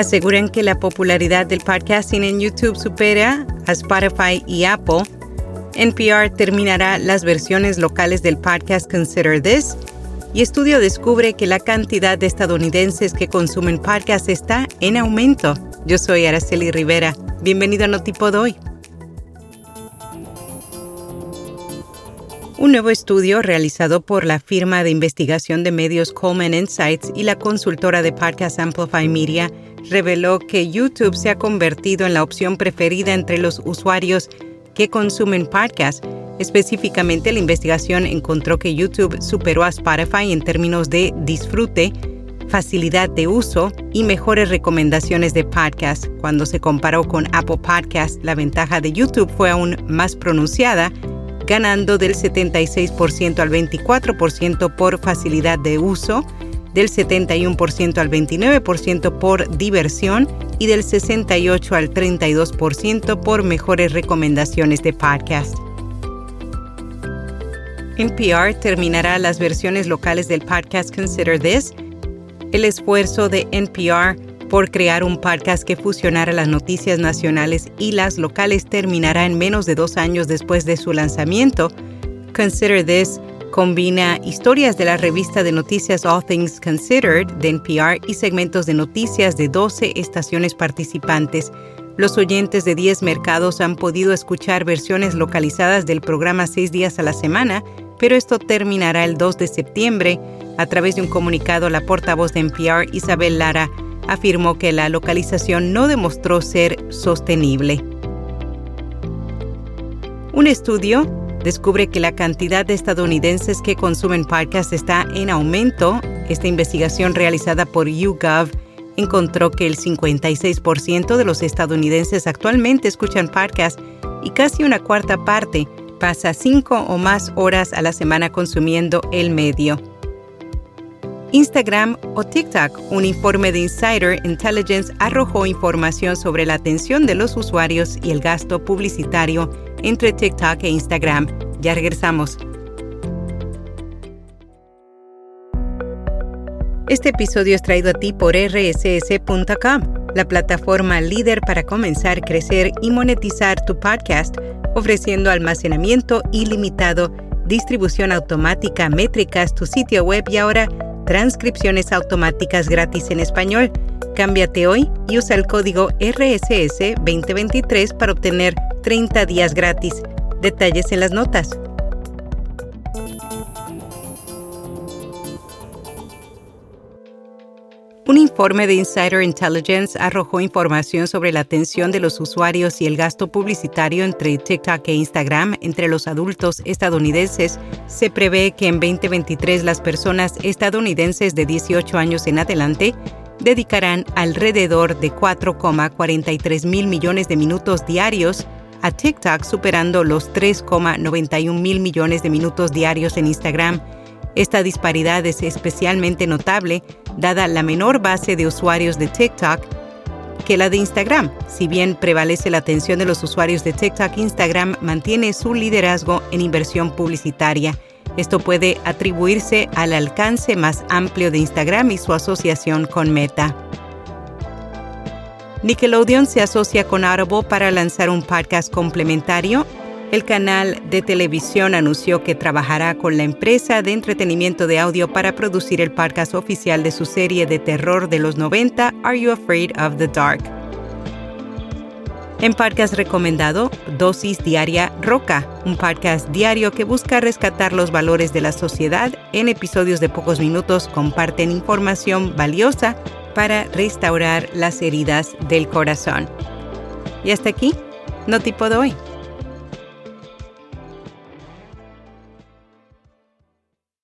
aseguran que la popularidad del podcasting en YouTube supera a Spotify y Apple. NPR terminará las versiones locales del podcast Consider This y estudio descubre que la cantidad de estadounidenses que consumen podcasts está en aumento. Yo soy Araceli Rivera. Bienvenido a Notipod hoy. Un nuevo estudio realizado por la firma de investigación de medios Coleman Insights y la consultora de podcast Amplify Media reveló que YouTube se ha convertido en la opción preferida entre los usuarios que consumen podcasts. Específicamente, la investigación encontró que YouTube superó a Spotify en términos de disfrute, facilidad de uso y mejores recomendaciones de podcast. Cuando se comparó con Apple Podcasts, la ventaja de YouTube fue aún más pronunciada, ganando del 76% al 24% por facilidad de uso, del 71% al 29% por diversión y del 68 al 32% por mejores recomendaciones de podcast. NPR terminará las versiones locales del podcast Consider This. El esfuerzo de NPR por crear un podcast que fusionara las noticias nacionales y las locales terminará en menos de dos años después de su lanzamiento. Consider This Combina historias de la revista de noticias All Things Considered de NPR y segmentos de noticias de 12 estaciones participantes. Los oyentes de 10 mercados han podido escuchar versiones localizadas del programa seis días a la semana, pero esto terminará el 2 de septiembre. A través de un comunicado, la portavoz de NPR, Isabel Lara, afirmó que la localización no demostró ser sostenible. Un estudio descubre que la cantidad de estadounidenses que consumen podcasts está en aumento. Esta investigación realizada por YouGov encontró que el 56% de los estadounidenses actualmente escuchan podcasts y casi una cuarta parte pasa cinco o más horas a la semana consumiendo el medio. Instagram o TikTok, un informe de Insider Intelligence arrojó información sobre la atención de los usuarios y el gasto publicitario entre TikTok e Instagram. Ya regresamos. Este episodio es traído a ti por rss.com, la plataforma líder para comenzar, crecer y monetizar tu podcast, ofreciendo almacenamiento ilimitado, distribución automática, métricas, tu sitio web y ahora transcripciones automáticas gratis en español. Cámbiate hoy y usa el código RSS 2023 para obtener 30 días gratis. Detalles en las notas. Un informe de Insider Intelligence arrojó información sobre la atención de los usuarios y el gasto publicitario entre TikTok e Instagram entre los adultos estadounidenses. Se prevé que en 2023 las personas estadounidenses de 18 años en adelante dedicarán alrededor de 4,43 mil millones de minutos diarios a TikTok, superando los 3,91 mil millones de minutos diarios en Instagram. Esta disparidad es especialmente notable dada la menor base de usuarios de TikTok que la de Instagram. Si bien prevalece la atención de los usuarios de TikTok, Instagram mantiene su liderazgo en inversión publicitaria. Esto puede atribuirse al alcance más amplio de Instagram y su asociación con Meta. Nickelodeon se asocia con Audible para lanzar un podcast complementario. El canal de televisión anunció que trabajará con la empresa de entretenimiento de audio para producir el podcast oficial de su serie de terror de los 90, Are You Afraid of the Dark? En podcast recomendado, Dosis Diaria Roca, un podcast diario que busca rescatar los valores de la sociedad. En episodios de pocos minutos comparten información valiosa para restaurar las heridas del corazón. Y hasta aquí, no tipo de hoy.